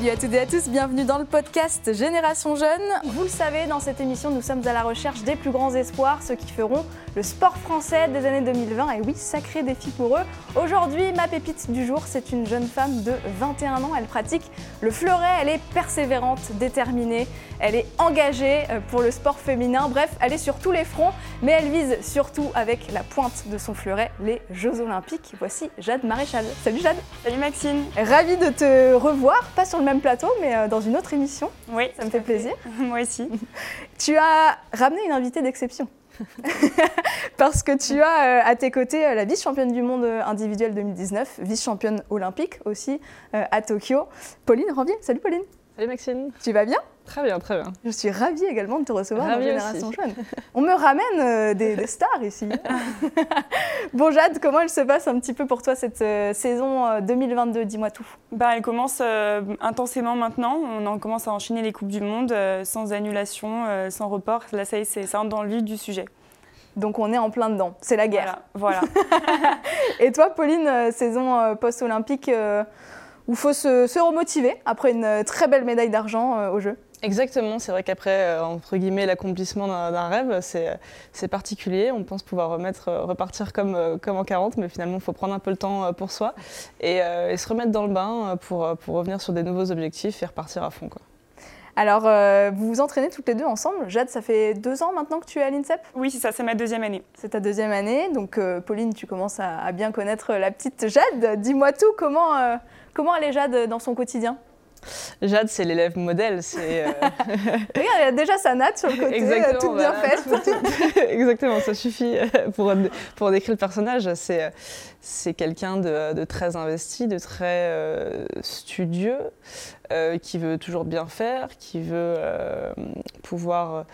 Salut à toutes et à tous, bienvenue dans le podcast Génération Jeune. Vous le savez, dans cette émission, nous sommes à la recherche des plus grands espoirs, ceux qui feront le sport français des années 2020. Et oui, sacré défi pour eux. Aujourd'hui, ma pépite du jour, c'est une jeune femme de 21 ans. Elle pratique le fleuret, elle est persévérante, déterminée, elle est engagée euh, pour le sport féminin. Bref, elle est sur tous les fronts, mais elle vise surtout avec la pointe de son fleuret les Jeux Olympiques. Voici Jade Maréchal. Salut Jade. Salut Maxine. Ravie de te revoir, pas sur le même plateau, mais euh, dans une autre émission. Oui. Ça me fait plaisir. Moi aussi. Tu as ramené une invitée d'exception. Parce que tu as euh, à tes côtés euh, la vice-championne du monde individuelle 2019, vice-championne olympique aussi à Tokyo, Pauline Ranvier. Salut Pauline. Salut Maxine. Tu vas bien? Très bien, très bien. Je suis ravie également de te recevoir dans Génération Jeune. On me ramène euh, des, stars ici. bon Jade, comment elle se passe un petit peu pour toi cette euh, saison 2022 euh, Dis-moi tout. Bah, elle commence intensément maintenant. On commence à enchaîner les Coupes du Monde sans annulation, sans report. Là, ça y est, c'est ça dans le vif du sujet. Donc on est en plein dedans, c'est la guerre. Voilà. Et toi, Pauline, saison post-olympique où il faut se, remotiver après une très belle médaille d'argent au jeu? Exactement, c'est vrai qu'après, euh, entre guillemets, l'accomplissement d'un rêve, c'est particulier. On pense pouvoir remettre, euh, repartir comme, euh, comme en 40, mais finalement, il faut prendre un peu le temps pour soi et, se remettre dans le bain pour, pour, revenir sur des nouveaux objectifs et repartir à fond. Quoi. Alors, vous vous entraînez toutes les deux ensemble. Jade, ça fait deux ans maintenant que tu es à l'INSEP? Oui, c'est ça, c'est ma deuxième année. C'est ta deuxième année. Donc, Pauline, tu commences à, à, bien connaître la petite Jade. Dis-moi tout, comment, comment elle est Jade dans son quotidien? Jade, c'est l'élève modèle. C'est, euh, Regarde, il y a déjà sa natte sur le côté, Exactement, toute bien faite. Exactement, ça suffit pour, pour décrire le personnage. C'est, c'est quelqu'un de, très investi, de très euh, studieux, euh, qui veut toujours bien faire, qui veut pouvoir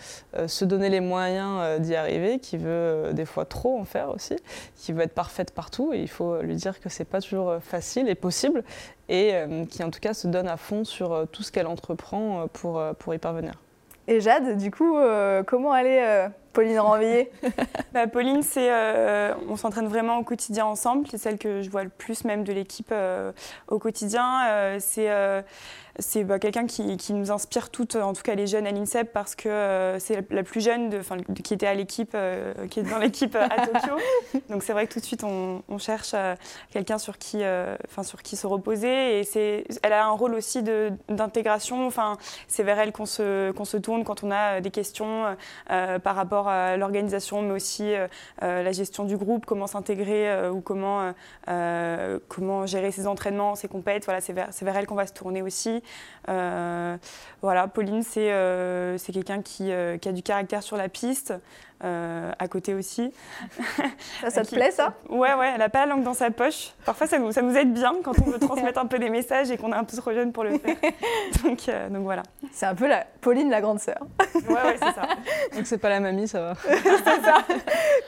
se donner les moyens d'y arriver, qui veut des fois trop en faire aussi, qui veut être parfaite partout. Et il faut lui dire que c'est pas toujours facile et possible et euh, qui en tout cas se donne à fond sur euh, tout ce qu'elle entreprend euh, pour, pour y parvenir. Et Jade, du coup, comment aller Pauline Ranvier? Bah, Pauline, c'est, on s'entraîne vraiment au quotidien ensemble. C'est celle que je vois le plus même de l'équipe au quotidien. c'est c'est bah, quelqu'un qui, qui, nous inspire toutes, en tout cas les jeunes à l'INSEP, parce que euh, c'est la, plus jeune de, qui était à l'équipe, euh, qui est dans l'équipe à Tokyo. Donc c'est vrai que tout de suite on, cherche euh, quelqu'un sur qui, enfin sur qui se reposer. Et c'est, elle a un rôle aussi d'intégration. Enfin, c'est vers elle qu'on se, qu'on se tourne quand on a des questions par rapport à l'organisation, mais aussi la gestion du groupe, comment s'intégrer ou comment, comment gérer ses entraînements, ses compètes. Voilà, c'est vers, vers elle qu'on va se tourner aussi. Euh, voilà, Pauline, c'est euh, quelqu'un qui, euh, qui, a du caractère sur la piste, à côté aussi. Ça, ça te plaît, ça? Ouais, ouais, elle n'a pas la langue dans sa poche. Parfois, ça nous, ça nous aide bien quand on veut transmettre un peu des messages et qu'on est un peu trop jeune pour le faire. donc, donc voilà. C'est un peu la Pauline, la grande sœur. ouais, ouais, c'est ça. Donc c'est pas la mamie, ça va. c'est ça.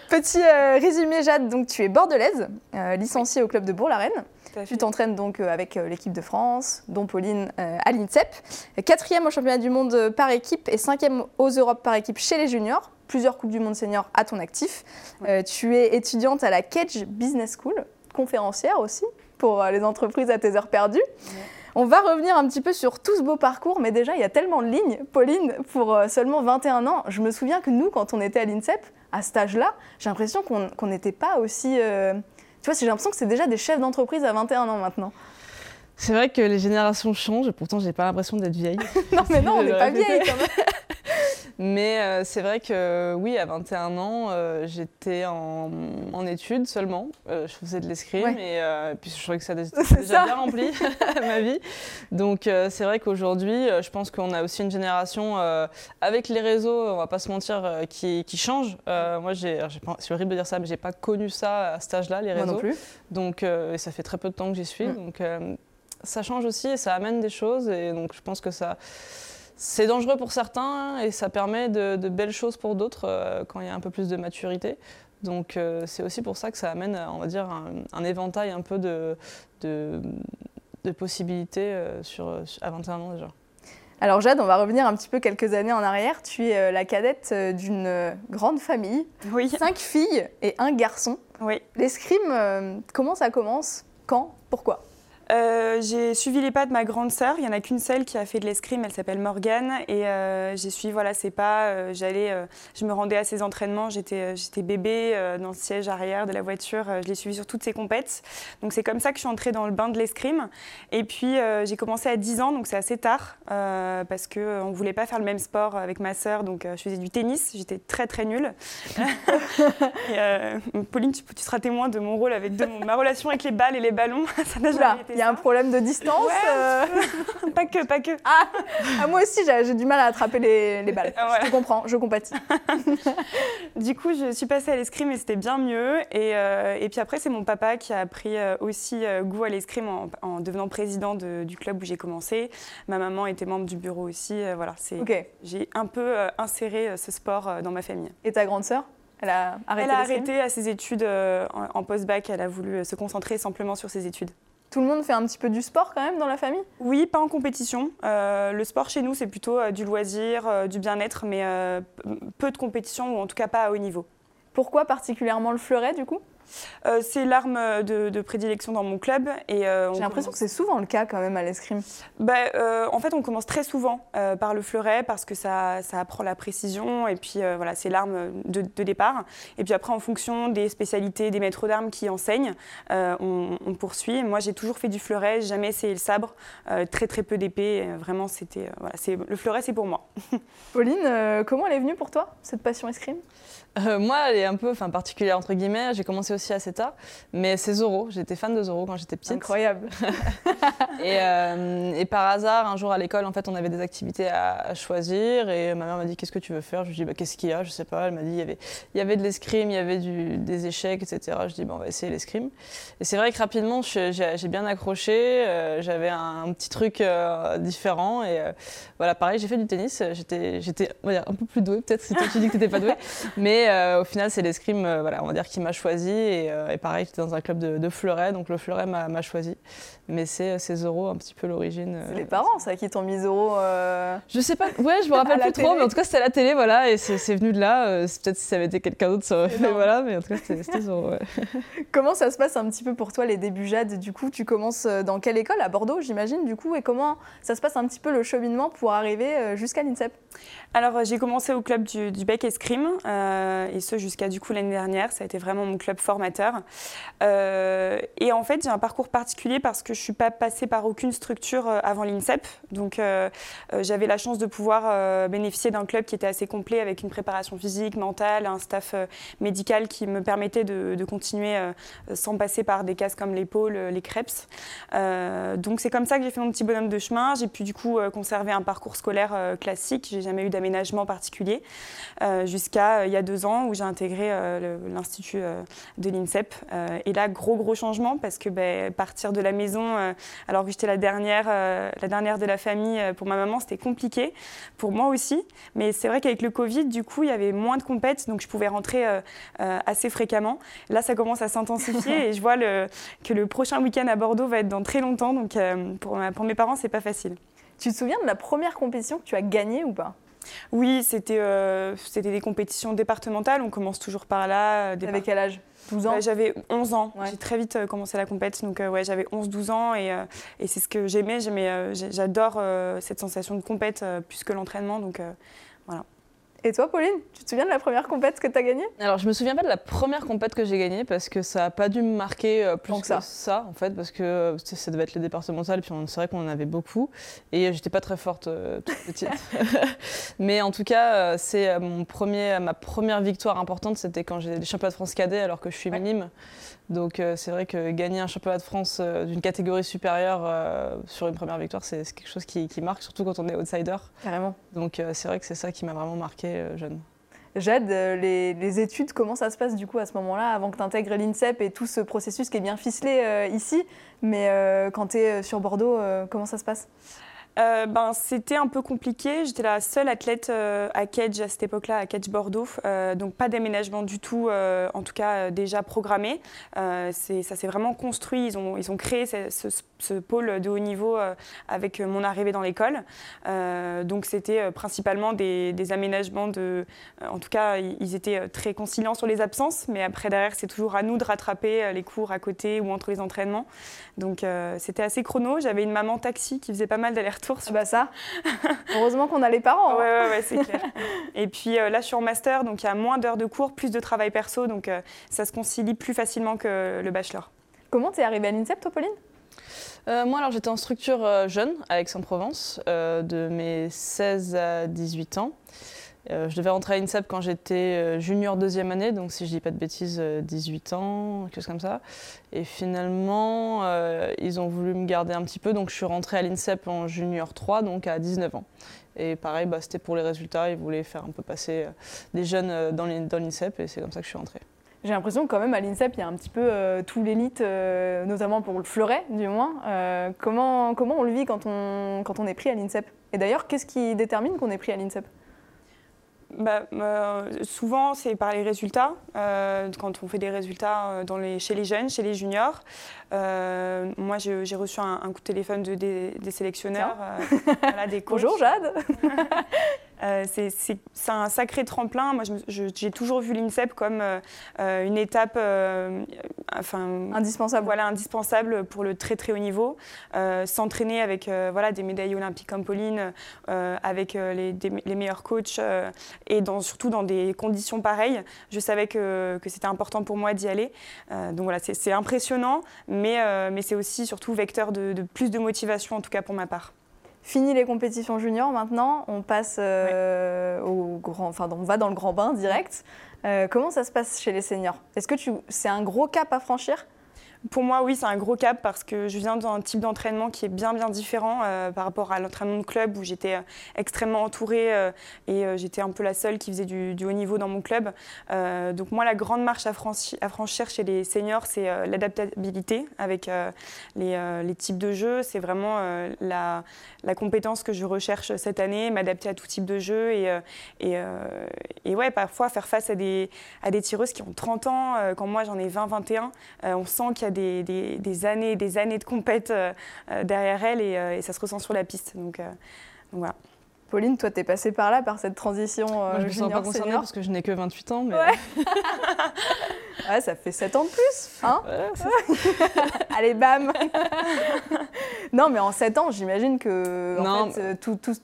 Petit résumé, Jade, donc tu es bordelaise, licenciée au club de Bourg-la-Reine. Tu t'entraînes donc euh, avec euh, l'équipe de France, dont Pauline euh, à l'INSEP. Quatrième au championnat du monde par équipe et cinquième aux Europes par équipe chez les juniors. Plusieurs Coupes du Monde senior à ton actif. tu es étudiante à la Cage Business School, conférencière aussi pour les entreprises à tes heures perdues. On va revenir un petit peu sur tout ce beau parcours, mais déjà, il y a tellement de lignes. Pauline, pour seulement 21 ans, je me souviens que nous, quand on était à l'INSEP, à cet âge-là, j'ai l'impression qu'on n'était pas aussi tu vois, j'ai l'impression que c'est déjà des chefs d'entreprise à 21 ans maintenant. C'est vrai que les générations changent, pourtant j'ai pas l'impression d'être vieille. non mais non, on n'est pas vieille quand même. Mais euh, c'est vrai que oui, à 21 ans, euh, j'étais en, études seulement. Euh, je faisais de l'escrime et puis je trouvais que ça était déjà bien rempli ma vie. Donc c'est vrai qu'aujourd'hui, je pense qu'on a aussi une génération avec les réseaux, on va pas se mentir, qui, qui, change. moi, c'est horrible de dire ça, mais j'ai pas connu ça à cet âge-là, les réseaux. Moi non plus. Donc ça fait très peu de temps que j'y suis. Mm. Donc ça change aussi et ça amène des choses et donc je pense que ça c'est dangereux pour certains et ça permet de, belles choses pour d'autres euh, quand il y a un peu plus de maturité. Donc euh, c'est aussi pour ça que ça amène, on va dire, un, éventail un peu de, de, possibilités euh, sur, à 21 ans déjà. Alors Jade, on va revenir un petit peu quelques années en arrière. Tu es la cadette d'une grande famille, oui. cinq filles et un garçon. Oui. L'escrime, comment ça commence? Quand? Pourquoi? Euh, J'ai suivi les pas de ma grande sœur. Il n'y en a qu'une seule qui a fait de l'escrime. Elle s'appelle Morgane. Et euh, j'ai suivi voilà, ses pas. J'allais, je me rendais à ses entraînements. J'étais, j'étais bébé dans le siège arrière de la voiture. je l'ai suivi sur toutes ses compètes. Donc c'est comme ça que je suis entrée dans le bain de l'escrime. Et puis j'ai commencé à 10 ans, donc c'est assez tard, parce qu'on ne voulait pas faire le même sport avec ma sœur. Donc je faisais du tennis. J'étais très très nulle. et, Pauline, tu, tu, seras témoin de mon rôle avec de ma relation avec les balles et les ballons. ça n'a jamais été Il y a un problème de distance. Euh. pas que, pas que. Ah, ah moi aussi, j'ai du mal à attraper les, les balles. Je comprends, je compatis. du coup, je suis passée à l'escrime et c'était bien mieux. Et, euh, et puis après, c'est mon papa qui a pris euh, aussi goût à l'escrime en, en, devenant président de, du club où j'ai commencé. Ma maman était membre du bureau aussi. voilà, c'est. J'ai un peu inséré ce sport dans ma famille. Et ta grande sœur elle a arrêté, elle a arrêté à ses études euh, en, post-bac. Elle a voulu se concentrer simplement sur ses études. Tout le monde fait un petit peu du sport quand même dans la famille? Oui, pas en compétition. Euh, le sport chez nous, c'est plutôt du loisir, du bien-être, mais peu de compétition ou en tout cas pas à haut niveau. Pourquoi particulièrement le fleuret du coup? Euh, c'est l'arme de, prédilection dans mon club. Euh, J'ai l'impression que c'est souvent le cas quand même à l'escrime. Bah, euh, en fait, on commence très souvent par le fleuret parce que ça, ça apprend la précision et puis voilà, c'est l'arme de, départ. Et puis après, en fonction des spécialités des maîtres d'armes qui enseignent, on, poursuit. Moi, j'ai toujours fait du fleuret, jamais essayé le sabre, très très peu d'épée. Vraiment, c'était voilà, le fleuret, c'est pour moi. Pauline, comment elle est venue pour toi cette passion escrime? Moi, elle est un peu, enfin particulière entre guillemets. J'ai commencé aussi assez tard. Mais c'est Zoro. J'étais fan de Zoro quand j'étais petite. Incroyable. et, euh, et, par hasard, un jour à l'école, en fait, on avait des activités à, choisir. Et ma mère m'a dit Qu'est-ce que tu veux faire? Je lui ai dit bah, Qu'est-ce qu'il y a? Je sais pas. Elle m'a dit il y, avait, il y avait de l'escrime, il y avait du, des échecs, etc. Je dis bon, On va essayer l'escrime. Et c'est vrai que rapidement, j'ai bien accroché. Euh, j'avais un, petit truc euh, différent. Et voilà, pareil, j'ai fait du tennis. J'étais un peu plus douée, peut-être, si tu dis que tu n'étais pas douée. Mais au final, c'est l'escrime voilà, on va dire, qui m'a choisi. Euh, et, pareil, j'étais dans un club de, fleuret, donc le fleuret m'a choisi. Mais c'est Zoro un petit peu l'origine. Euh, c'est les parents, ça, qui t'ont mis Zoro euh, Je sais pas, ouais, je me rappelle plus trop, mais en tout cas, c'était à la télé, voilà, et c'est venu de là. Peut-être si ça avait été quelqu'un d'autre, ça aurait fait, voilà, mais en tout cas, c'était Zoro, Comment ça se passe un petit peu pour toi, les débuts Jade? Du coup, tu commences dans quelle école? À Bordeaux, j'imagine, du coup, et comment ça se passe un petit peu le cheminement pour arriver jusqu'à l'INSEP? Alors, j'ai commencé au club du, du Bec Escrime, et ce jusqu'à du coup l'année dernière. Ça a été vraiment mon club formateur. Euh, et en fait, j'ai un parcours particulier parce que je ne suis pas passée par aucune structure euh, avant l'INSEP. Donc, euh, j'avais la chance de pouvoir bénéficier d'un club qui était assez complet avec une préparation physique, mentale, un staff médical qui me permettait de, continuer sans passer par des cases comme l'épaule, les crêpes. donc, c'est comme ça que j'ai fait mon petit bonhomme de chemin. J'ai pu du coup conserver un parcours scolaire classique. J'ai jamais eu d'aménagement particulier jusqu'à il y a deux ans où j'ai intégré l'Institut de l'INSEP. Euh, et là, gros, gros changement parce que ben, partir de la maison, euh, alors que j'étais la dernière, euh, la dernière de la famille, pour ma maman, c'était compliqué. Pour moi aussi. Mais c'est vrai qu'avec le Covid, du coup, il y avait moins de compètes, donc je pouvais rentrer assez fréquemment. Là, ça commence à s'intensifier et je vois le, que le prochain week-end à Bordeaux va être dans très longtemps. Donc pour, pour mes parents, c'est pas facile. Tu te souviens de la première compétition que tu as gagnée ou pas? Oui, c'était c'était des compétitions départementales. On commence toujours par là. Avec quel âge? 12 ans? J'avais 11 ans. J'ai très vite euh, commencé la compète. Donc, euh, ouais, j'avais 11-12 ans et, euh, et c'est ce que j'aimais. J'adore cette sensation de compète plus que l'entraînement. Donc, voilà. Et toi, Pauline, tu te souviens de la première compète que tu as gagnée? Alors, je me souviens pas de la première compète que j'ai gagnée parce que ça n'a pas dû me marquer euh, plus que ça. en fait, parce que euh, ça devait être les départementales, puis c'est vrai qu'on en avait beaucoup. Et j'étais pas très forte euh, toute petite. Mais en tout cas, c'est mon premier, ma première victoire importante, c'était quand j'ai des championnats de France cadet alors que je suis minime. Donc c'est vrai que gagner un championnat de France d'une catégorie supérieure sur une première victoire, c'est quelque chose qui, qui, marque, surtout quand on est outsider. Carrément. Donc c'est vrai que c'est ça qui m'a vraiment marqué euh. Jade, euh, les, études, comment ça se passe du coup à ce moment-là, avant que tu intègres l'INSEP et tout ce processus qui est bien ficelé euh, ici? Mais quand tu es sur Bordeaux, comment ça se passe? Euh, ben, C'était un peu compliqué. J'étais la seule athlète euh, à Kedge à cette époque-là, à Kedge Bordeaux. Euh, donc pas d'aménagement du tout, en tout cas déjà programmé. ça s'est vraiment construit. Ils ont, ils ont créé ce, pôle de haut niveau avec mon arrivée dans l'école. donc c'était principalement des, aménagements de... en tout cas, ils étaient très conciliants sur les absences. Mais après, derrière, c'est toujours à nous de rattraper les cours à côté ou entre les entraînements. Donc c'était assez chrono. J'avais une maman taxi qui faisait pas mal d'allers-retours ah bah ça, heureusement qu'on a les parents. Hein. Ouais, ouais, c'est clair. Et puis euh, là, je suis en master, donc il y a moins d'heures de cours, plus de travail perso, donc euh, ça se concilie plus facilement que le bachelor. Comment t'es arrivée à l'INSEP, toi, Pauline? Euh, moi, alors j'étais en structure jeune à Aix-en-Provence, de mes 16 à 18 ans. Euh, je devais rentrer à INSEP quand j'étais euh, junior deuxième année, donc si je dis pas de bêtises, 18 euh, ans, quelque chose comme ça. Et finalement, ils ont voulu me garder un petit peu, donc je suis rentrée à l'INSEP en junior 3, donc à 19 ans. Et pareil, bah, c'était pour les résultats, ils voulaient faire un peu passer des jeunes dans l'INSEP, et c'est comme ça que je suis rentrée. J'ai l'impression que quand même à l'INSEP, il y a un petit peu tout l'élite, notamment pour le fleuret du moins. comment, comment on le vit quand on, quand on est pris à l'INSEP? Et d'ailleurs, qu'est-ce qui détermine qu'on est pris à l'INSEP? Bah, euh, souvent, c'est par les résultats. Euh, quand on fait des résultats euh, dans les, chez les jeunes, chez les juniors. moi, j'ai reçu un, coup de téléphone de, des, sélectionneurs, des coachs. Bonjour Jade Euh, c'est un sacré tremplin. Moi, j'ai toujours vu l'INSEP comme euh, euh, une étape enfin, indispensable. Voilà, indispensable pour le très très haut niveau. S'entraîner avec voilà, des médailles olympiques comme Pauline, avec les, les, meilleurs coachs et dans, surtout dans des conditions pareilles. Je savais que, que c'était important pour moi d'y aller. donc voilà, c'est impressionnant, mais, mais c'est aussi surtout vecteur de, de plus de motivation, en tout cas pour ma part. Fini les compétitions juniors maintenant, on passe euh, au grand, enfin on va dans le grand bain direct. Euh, comment ça se passe chez les seniors? Est-ce que c'est un gros cap à franchir? Pour moi, oui, c'est un gros cap parce que je viens d'un type d'entraînement qui est bien, bien différent euh, par rapport à l'entraînement de club où j'étais euh, extrêmement entourée euh, et j'étais un peu la seule qui faisait du, haut niveau dans mon club. donc moi, la grande marche à, franchir chez les seniors, c'est l'adaptabilité avec les, types de jeux. C'est vraiment la, compétence que je recherche cette année, m'adapter à tout type de jeu et, et, ouais, parfois faire face à des, à des tireuses qui ont 30 ans, quand moi j'en ai 20-21. on sent qu'il des, des, années et des années de compète euh, euh, derrière elle euh, et, ça se ressent sur la piste. Donc, voilà. Pauline, toi, tu es passée par là, par cette transition Moi, je ne me sens pas concernée parce que je n'ai que 28 ans. Mais... Ouais. ça fait 7 ans de plus. Hein Allez, bam Non, mais en 7 ans, j'imagine que en fait, tout, tout,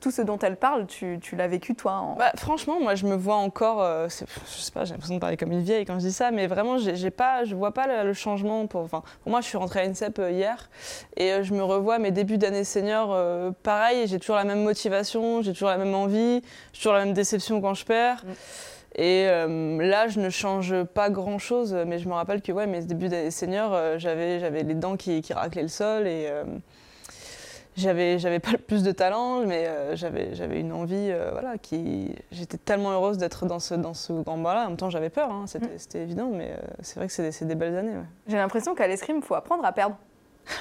tout, ce dont elle parle, tu, tu l'as vécu toi bah, Franchement, moi je me vois encore, euh, je sais pas, j'ai l'impression de parler comme une vieille quand je dis ça, mais vraiment j'ai pas, je vois pas le, changement. Pour, pour moi, je suis rentrée à INSEP euh, hier et euh, je me revois mes débuts d'année senior, pareil, j'ai toujours la même motivation, j'ai toujours la même envie, j'ai toujours la même déception quand je perds. Mm. Et là, je ne change pas grand-chose, mais je me rappelle que ouais, mes débuts d'année senior, j'avais, j'avais les dents qui, qui, raclaient le sol et j'avais j'avais pas le plus de talent mais euh, j'avais j'avais une envie euh, voilà qui j'étais tellement heureuse d'être dans ce dans ce grand bas là en même temps j'avais peur hein, c'était mm. évident mais euh, c'est vrai que c'est des, des, belles années j'ai l'impression qu'à l'escrime il faut apprendre à perdre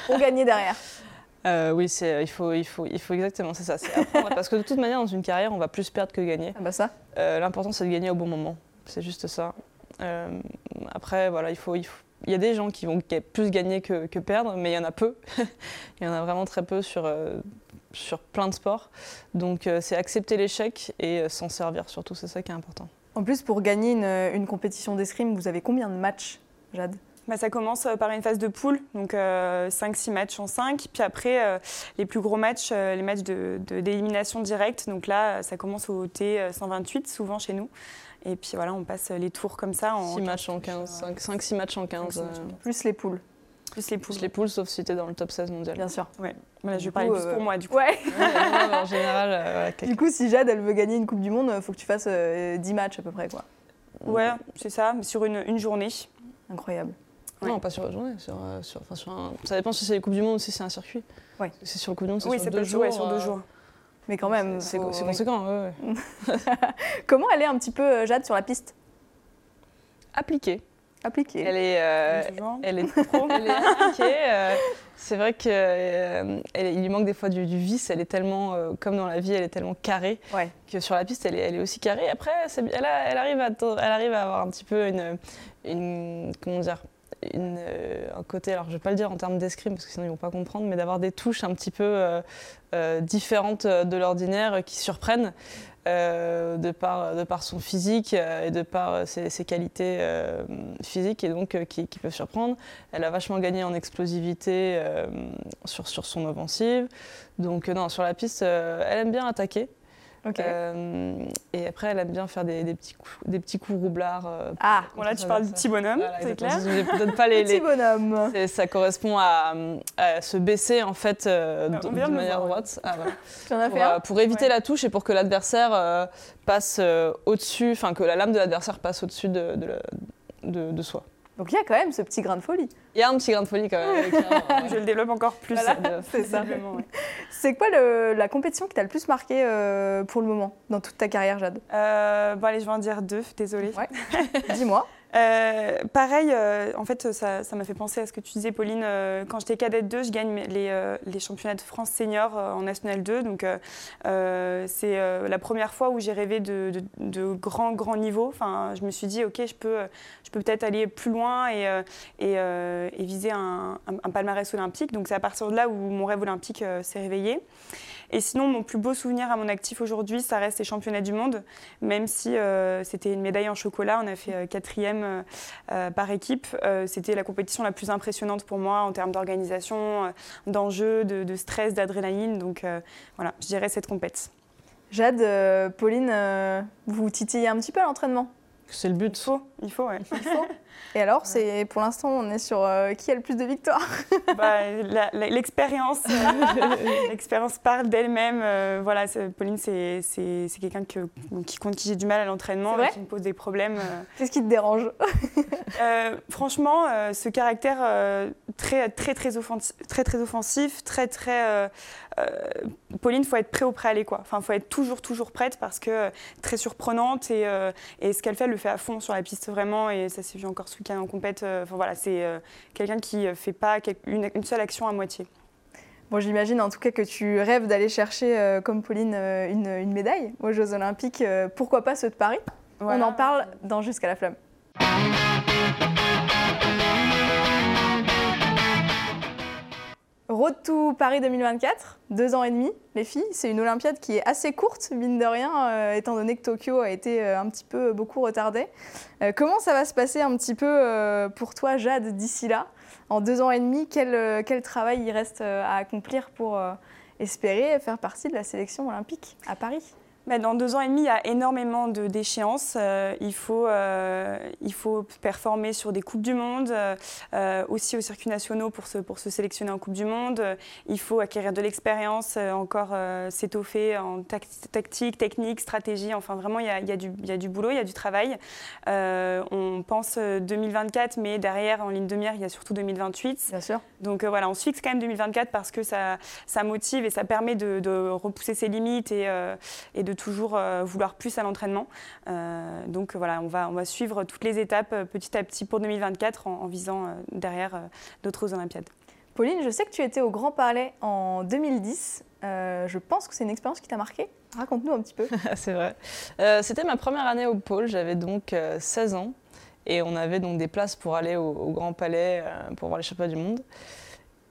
pour gagner derrière oui c'est il faut il faut il faut exactement c'est ça c'est apprendre. Parce que de toute manière dans une carrière on va plus perdre que gagner. Ah bah ça. L'important c'est de gagner au bon moment. C'est juste ça. Après voilà il faut il faut il y a des gens qui vont plus gagner que, perdre, mais il y en a peu. il y en a vraiment très peu sur, euh, sur plein de sports. Donc euh, c'est accepter l'échec et euh, s'en servir surtout, c'est ça qui est important. En plus, pour gagner une, compétition d'escrime, vous avez combien de matchs, Jade? Bah, ça commence par une phase de poule, donc 5-6 matchs en 5. Puis après, les plus gros matchs, les matchs d'élimination de, directe. Donc là, ça commence au T128, souvent chez nous. Et puis voilà, on passe les tours comme ça. En 6 matchs en 15, 5-6 matchs en 15. Euh, plus les poules. Plus les poules. Plus les poules, sauf si tu es dans le top 16 mondial. Bien sûr. Ouais. Voilà, je vais parler plus pour euh, moi, du coup. Ouais. en général. Euh, du coup, si Jade, elle veut gagner une Coupe du Monde, il faut que tu fasses 10 matchs à peu près, quoi. Ouais, c'est ça, mais sur une, une journée. Incroyable. Non, pas sur une journée. Sur, sur, enfin, sur un... Ça dépend si c'est les Coupes du Monde ou si c'est un circuit. Ouais. C'est sur le Coupe du Monde, c'est oui, sur, deux jours, ouais, sur deux jours. Mais quand même. C'est conséquent, Comment elle est un petit peu, Jade, sur la piste? Appliquée. Appliquée. Elle est, euh, elle est pro, elle est appliquée. Euh, c'est vrai qu'il euh, lui manque des fois du, vice. Elle est tellement, comme dans la vie, elle est tellement carrée que sur la piste, elle est, elle est aussi carrée. Après, elle, elle, arrive à, elle arrive à avoir un petit peu une, une comment dire, une, un côté, alors je ne vais pas le dire en termes d'escrime parce que sinon ils ne vont pas comprendre, mais d'avoir des touches un petit peu différentes de l'ordinaire qui surprennent. Euh, de, par, de par son physique euh, et de par euh, ses, qualités physiques et donc qui, qui, peuvent surprendre. Elle a vachement gagné en explosivité sur, sur son offensive. Donc non, sur la piste, elle aime bien attaquer. Euh, et après, elle aime bien faire des, petits, coups, des petits coups roublards. Euh, ah, bon là, tu parles du petit bonhomme, c'est clair peut-être pas les, les... Petit bonhomme. Ça correspond à, se baisser, en fait, euh, ah, de, manière droite. Ah, voilà. pour, euh, pour, éviter la touche et pour que l'adversaire passe au-dessus, enfin, que la lame de l'adversaire passe au-dessus de, de, de soi. Donc il y a quand même ce petit grain de folie. Il y a un petit grain de folie quand même. Je le développe encore plus. c'est ça. C'est quoi la compétition qui t'a le plus marqué euh, pour le moment dans toute ta carrière, Jade? Euh, Bon allez, je vais en dire deux, désolée. Dis-moi. Euh, pareil, euh, en fait, ça m'a fait penser à ce que tu disais, Pauline. Euh, quand j'étais cadette 2, je gagne les, championnats de France senior en National 2. Donc, c'est la première fois où j'ai rêvé de, de, grand, grand niveau. Enfin, je me suis dit, OK, je peux je peux peut-être aller plus loin et viser un, un, palmarès olympique. Donc, c'est à partir de là où mon rêve olympique s'est réveillé. Et sinon, mon plus beau souvenir à mon actif aujourd'hui, ça reste les championnats du monde, même si euh, c'était une médaille en chocolat. On a fait euh, quatrième euh, par équipe. c'était la compétition la plus impressionnante pour moi en termes d'organisation, d'enjeux, de, stress, d'adrénaline. Donc voilà, je dirais cette compète. Jade, Pauline, vous titillez un petit peu à l'entraînement c'est le but. Il faut, il faut, ouais. Il faut. Et alors, c'est pour l'instant, on est sur euh, qui a le plus de victoires? Bah, L'expérience, euh, l'expérience parle d'elle-même. Euh, voilà, Pauline, c'est quelqu'un qui contre qui j'ai du mal à l'entraînement, qui me pose des problèmes. Qu'est-ce qui te dérange? Franchement, ce caractère très, très, très, offensif, très, très offensif, très, très Pauline, il faut être prêt au prêt aller. Quoi. Enfin, faut être toujours, toujours prête parce que très surprenante et, et ce qu'elle fait, elle le fait à fond sur la piste vraiment. Et ça s'est vu encore week-end en compète. Enfin, voilà, c'est quelqu'un qui fait pas une, seule action à moitié. Bon, j'imagine en tout cas que tu rêves d'aller chercher, comme Pauline, une, une, médaille aux Jeux Olympiques. pourquoi pas ceux de Paris? On en parle dans Jusqu'à la flamme. Road to Paris 2024, deux ans et demi, les filles. C'est une Olympiade qui est assez courte, mine de rien, euh, étant donné que Tokyo a été euh, un petit peu beaucoup retardé. Euh, comment ça va se passer un petit peu pour toi, Jade, d'ici là? En deux ans et demi, quel travail il reste à accomplir pour espérer faire partie de la sélection olympique à Paris? Dans deux ans et demi, il y a énormément d'échéances. Euh, il, faut, euh, il faut performer sur des Coupes du Monde, euh, aussi aux circuits nationaux pour se, pour se sélectionner en Coupe du Monde. Il faut acquérir de l'expérience, encore s'étoffer en tactique, technique, stratégie. Enfin, vraiment, il y a, il y a, du, il y a du boulot, il y a du travail. on pense 2024, mais derrière, en ligne de mire, il y a surtout 2028. Bien sûr. Donc voilà, on se fixe quand même 2024 parce que ça, ça motive et ça permet de, de repousser ses limites et, et de toujours euh, vouloir plus à l'entraînement. Euh, donc voilà, on va, on va suivre toutes les étapes euh, petit à petit pour 2024 en, visant derrière d'autres Olympiades. Pauline, je sais que tu étais au Grand Palais en 2010. je pense que c'est une expérience qui t'a marqué. Raconte-nous un petit peu. c'est vrai. C'était ma première année au pôle. J'avais donc 16 ans. Et on avait donc des places pour aller au, Grand Palais pour voir les championnats du monde.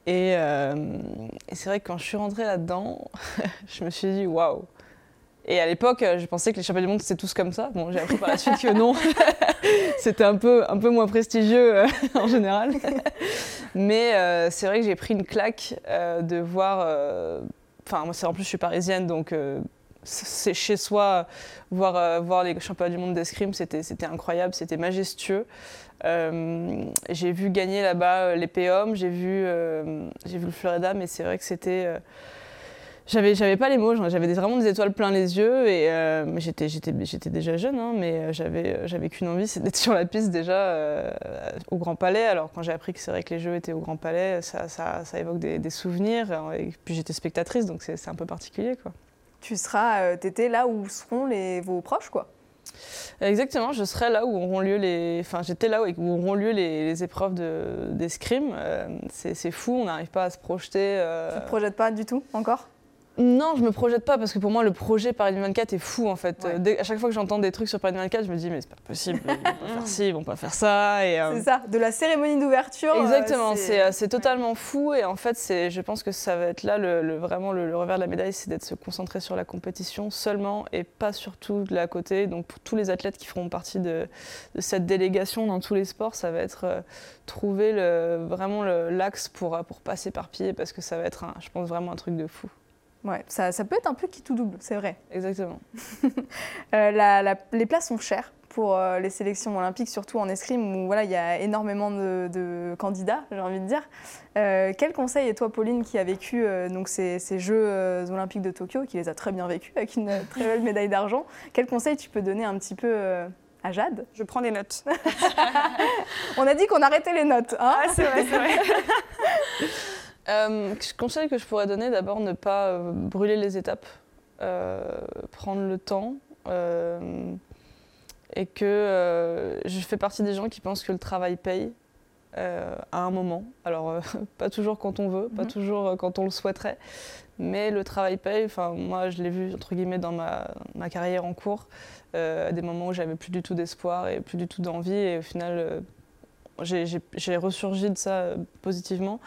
Et, et c'est vrai que quand je suis rentrée là-dedans, je me suis dit waouh, et à l'époque, euh, je pensais que les championnats du monde, c'était tous comme ça. Bon, j'ai appris par la suite que non. c'était un peu, un peu moins prestigieux euh, en général. Mais euh, c'est vrai que j'ai pris une claque de voir. Enfin, moi, en plus, je suis parisienne, donc c'est chez soi, voir, voir les championnats du monde d'escrime, c'était incroyable, c'était majestueux. j'ai vu gagner là-bas les POM, j'ai vu, j'ai vu le Florida, mais c'est vrai que c'était j'avais, j'avais pas les mots, j'avais vraiment des étoiles plein les yeux et euh, j'étais, j'étais, j'étais déjà jeune, hein, mais euh, j'avais, euh, j'avais qu'une envie, c'est d'être sur la piste déjà au Grand Palais. Alors quand j'ai appris que c'est vrai que les Jeux étaient au Grand Palais, ça, ça, ça évoque des, des, souvenirs. Et puis j'étais spectatrice, donc c'est, un peu particulier, quoi. Tu seras, t'étais là où seront les, vos proches, quoi. Exactement, je serai là où auront lieu les. Enfin, j'étais là où auront lieu les, épreuves d'escrime. Euh, c'est fou, on n'arrive pas à se projeter. Euh... Tu te projettes pas du tout encore? Non, je me projette pas parce que pour moi le projet Paris 2024 est fou en fait. à chaque fois que j'entends des trucs sur Paris 2024, je me dis mais c'est pas possible, ils vont pas faire ci, ils vont pas faire ça. Et, euh, C'est ça, de la cérémonie d'ouverture. Euh, Exactement, c'est euh, totalement fou et en fait je pense que ça va être là le, vraiment le, revers de la médaille, c'est d'être se concentrer sur la compétition seulement et pas surtout de la côté. Donc pour tous les athlètes qui feront partie de, cette délégation dans tous les sports, ça va être trouver le, vraiment l'axe pour, pour passer par pied parce que ça va être, je pense, vraiment un truc de fou. Ouais, ça, ça, peut être un peu qui tout double, c'est vrai. Exactement. Euh, les places sont chères pour euh, les sélections olympiques, surtout en escrime où voilà, il y a énormément de, candidats, j'ai envie de dire. Euh, quel conseil, et toi Pauline, qui a vécu donc ces, ces Jeux olympiques de Tokyo, qui les a très bien vécus avec une très belle médaille d'argent, quel conseil tu peux donner un petit peu à Jade? Je prends des notes. On a dit qu'on arrêtait les notes. Hein? Ah, c'est vrai, c'est vrai. Euh, conseil que je pourrais donner, d'abord ne pas euh, brûler les étapes, euh, prendre le temps. Euh, et que je fais partie des gens qui pensent que le travail paye à un moment. Alors, pas toujours quand on veut, pas mhm. toujours quand on le souhaiterait, mais le travail paye. Enfin, moi, je l'ai vu, entre guillemets, dans ma, ma carrière en cours, à des moments où j'avais plus du tout d'espoir et plus du tout d'envie. Et au final, j'ai ressurgi de ça euh, positivement.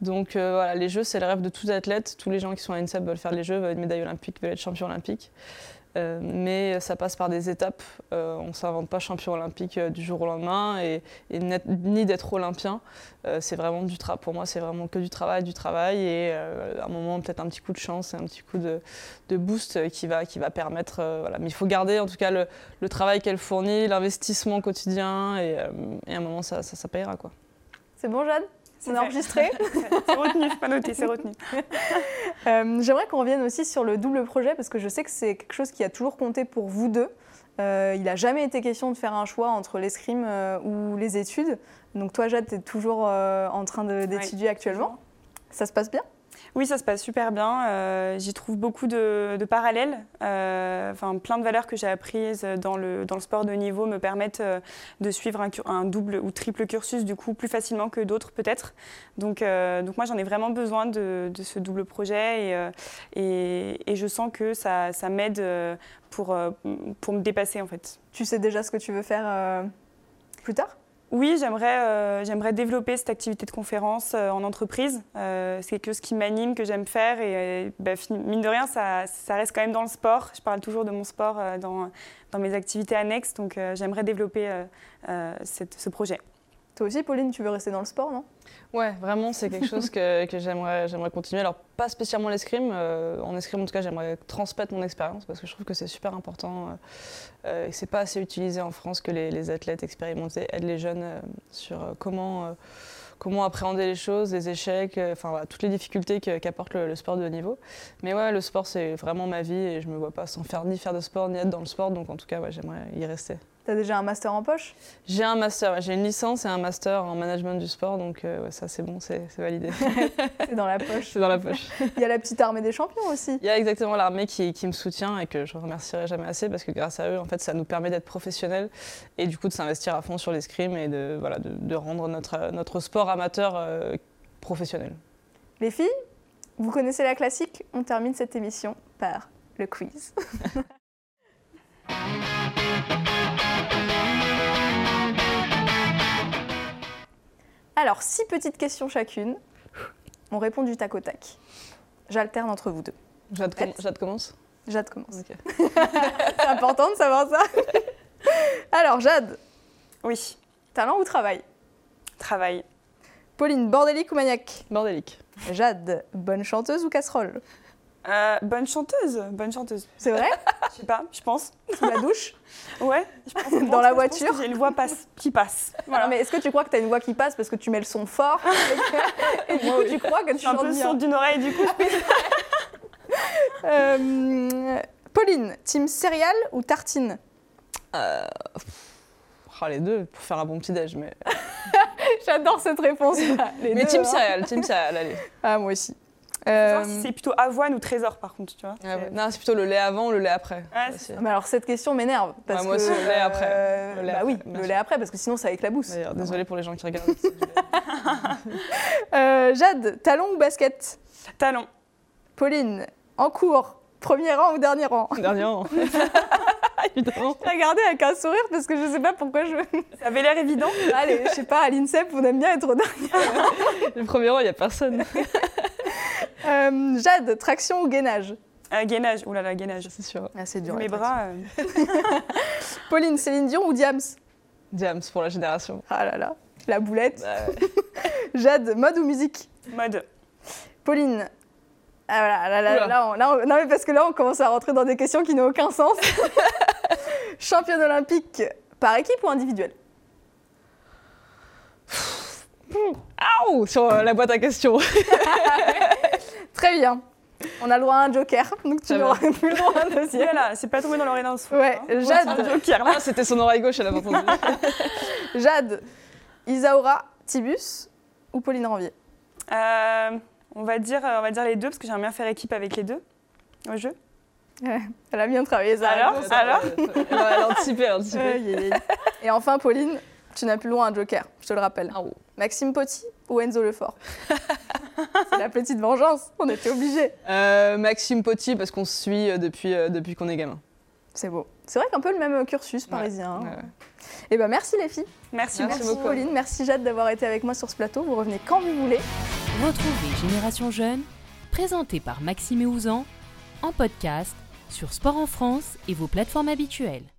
Donc euh, voilà, les Jeux, c'est le rêve de tous athlètes. Tous les gens qui sont à INSEP veulent faire les Jeux, veulent être médaille olympique, veulent être champion olympique. Euh, mais ça passe par des étapes. Euh, on ne s'invente pas champion olympique euh, du jour au lendemain et, ni d'être olympien. c'est vraiment du travail. Pour moi, c'est vraiment que du travail, du travail et à un moment peut-être un petit coup de chance et un petit coup de, boost qui va, qui va permettre. voilà. Mais il faut garder en tout cas le, travail qu'elle fournit, l'investissement quotidien et, à un moment ça, ça, ça payera quoi. C'est bon, Jeanne? C'est enregistré C'est retenu, pas noté, c'est retenu. Euh, j'aimerais qu'on revienne aussi sur le double projet parce que je sais que c'est quelque chose qui a toujours compté pour vous deux. Euh, il n'a jamais été question de faire un choix entre l'escrime euh, ou les études. Donc toi, Jade, tu es toujours en train d'étudier actuellement. Ça se passe bien? Oui, ça se passe super bien. Euh, j'y trouve beaucoup de, parallèles. Euh, plein de valeurs que j'ai apprises dans le, dans le sport de niveau me permettent euh, de suivre un, double ou triple cursus du coup plus facilement que d'autres peut-être. Donc, donc moi j'en ai vraiment besoin de, ce double projet et, et, je sens que ça, ça m'aide pour, pour me dépasser en fait. Tu sais déjà ce que tu veux faire plus tard? Oui, j'aimerais, euh, j'aimerais développer cette activité de conférence euh, en entreprise. Euh, c'est quelque chose qui m'anime, que j'aime faire. Et bah, mine de rien, ça, ça, reste quand même dans le sport. Je parle toujours de mon sport dans mes activités annexes. Donc j'aimerais développer ce projet. Toi aussi, Pauline, tu veux rester dans le sport, non? Ouais, vraiment, c'est quelque chose que, que j'aimerais, j'aimerais continuer. Alors, pas spécialement l'escrime. Euh, en escrime, en tout cas, j'aimerais transmettre mon expérience parce que je trouve que c'est super important. Euh, euh, et c'est pas assez utilisé en France que les, les athlètes expérimentés aident les jeunes sur comment comment appréhender les choses, les échecs, enfin voilà, toutes les difficultés qu'apporte le, le, sport de haut niveau. Mais ouais, le sport c'est vraiment ma vie et je me vois pas sans faire ni faire de sport ni être dans le sport, donc en tout cas ouais, j'aimerais y rester. Tu as déjà un master en poche? J'ai un master, j'ai une licence et un master en management du sport, donc euh, ça c'est bon, c'est validé. c'est dans la poche. C'est dans la poche. Il y a la petite armée des champions aussi. Il y a exactement l'armée qui, qui, me soutient et que je remercierai jamais assez parce que grâce à eux, en fait, ça nous permet d'être professionnels et du coup de s'investir à fond sur l'escrime et de, voilà, de, de, rendre notre, notre sport amateur euh, professionnel. Les filles, vous connaissez la classique, on termine cette émission par le quiz. Alors, six petites questions chacune. On répond du tac au tac. J'alterne entre vous deux. Jade, commence Jade commence. C'est important de savoir ça. Alors, Jade. Oui. Talent ou travail Travail. Pauline, bordélique ou maniaque Bordélique. Jade, bonne chanteuse ou casserole euh, bonne chanteuse, bonne chanteuse. C'est vrai Je sais pas, je pense. Sous la douche Ouais, je pense. Dans la voiture J'ai une voix passe, qui passe. Voilà. mais est-ce que tu crois que tu as une voix qui passe parce que tu mets le son fort et, du coup, tu crois que tu chantes un peu son d'une oreille du coup. euh, Pauline, team céréales ou tartine euh... Oh, les deux, pour faire un bon petit-déj, mais... J'adore cette réponse. mais team hein. céréales, team céréales, allez. Ah, moi aussi. Euh... c'est plutôt avoine ou trésor par contre, tu vois. Ah non, c'est plutôt le lait avant ou le lait après. Ah, mais alors cette question m'énerve. Parce moi, c'est le lait après. Euh, bah oui, le lait après, parce que sinon ça éclabousse. D'ailleurs, désolé pour les gens qui regardent. euh, Jade, talon ou basket Talon. Pauline, en cours, premier rang ou dernier rang Dernier rang. évidemment. Je regardé avec un sourire parce que je sais pas pourquoi je. Ça avait l'air évident. Allez, je sais pas, à l'INSEP, on aime bien être au dernier. Le premier rang, il n'y a personne. Euh, Jade, traction ou gainage euh, Gainage, oulala, gainage. C'est sûr. Ah, c'est dur. Mes bras. Euh. Pauline, Céline Dion ou Diams Diams pour la génération. Ah là là, la boulette. Bah Jade, mode ou musique Mode. Pauline, ah voilà, là, là, là, là non mais parce que là on commence à rentrer dans des questions qui n'ont aucun sens. Championne olympique par équipe ou individuelle Aouh Sur euh, la boîte à questions. Très bien. On a le droit à un joker, donc tu n'auras plus le droit à un deuxième. Voilà, c'est pas tombé dans l'oreille d'un Ouais, hein. Jade. joker, là, c'était son oreille gauche, elle avait entendu. Jade, Isaura, Tibus ou Pauline Ranvier euh, on va dire, on va dire les deux parce que j'aimerais bien faire équipe avec les deux au jeu. elle a bien travaillé ça. Alors, alors Elle a anticipé, elle a anticipé. Et enfin, Pauline, tu n'as plus loin un joker, je te le rappelle. Ah Maxime Potti ou Enzo Lefort C'est la petite vengeance, on était obligés. Euh, Maxime Potti, parce qu'on se suit euh, depuis, euh, depuis qu'on est gamin. C'est beau. C'est vrai qu'un peu le même cursus parisien. Et hein. eh ben merci les filles. Merci, merci, beaucoup. Pauline, merci Jade d'avoir été avec moi sur ce plateau. Vous revenez quand vous voulez. Retrouvez Génération Jeune, présenté par Maxime et Ouzan, en podcast sur Sport en France et vos plateformes habituelles.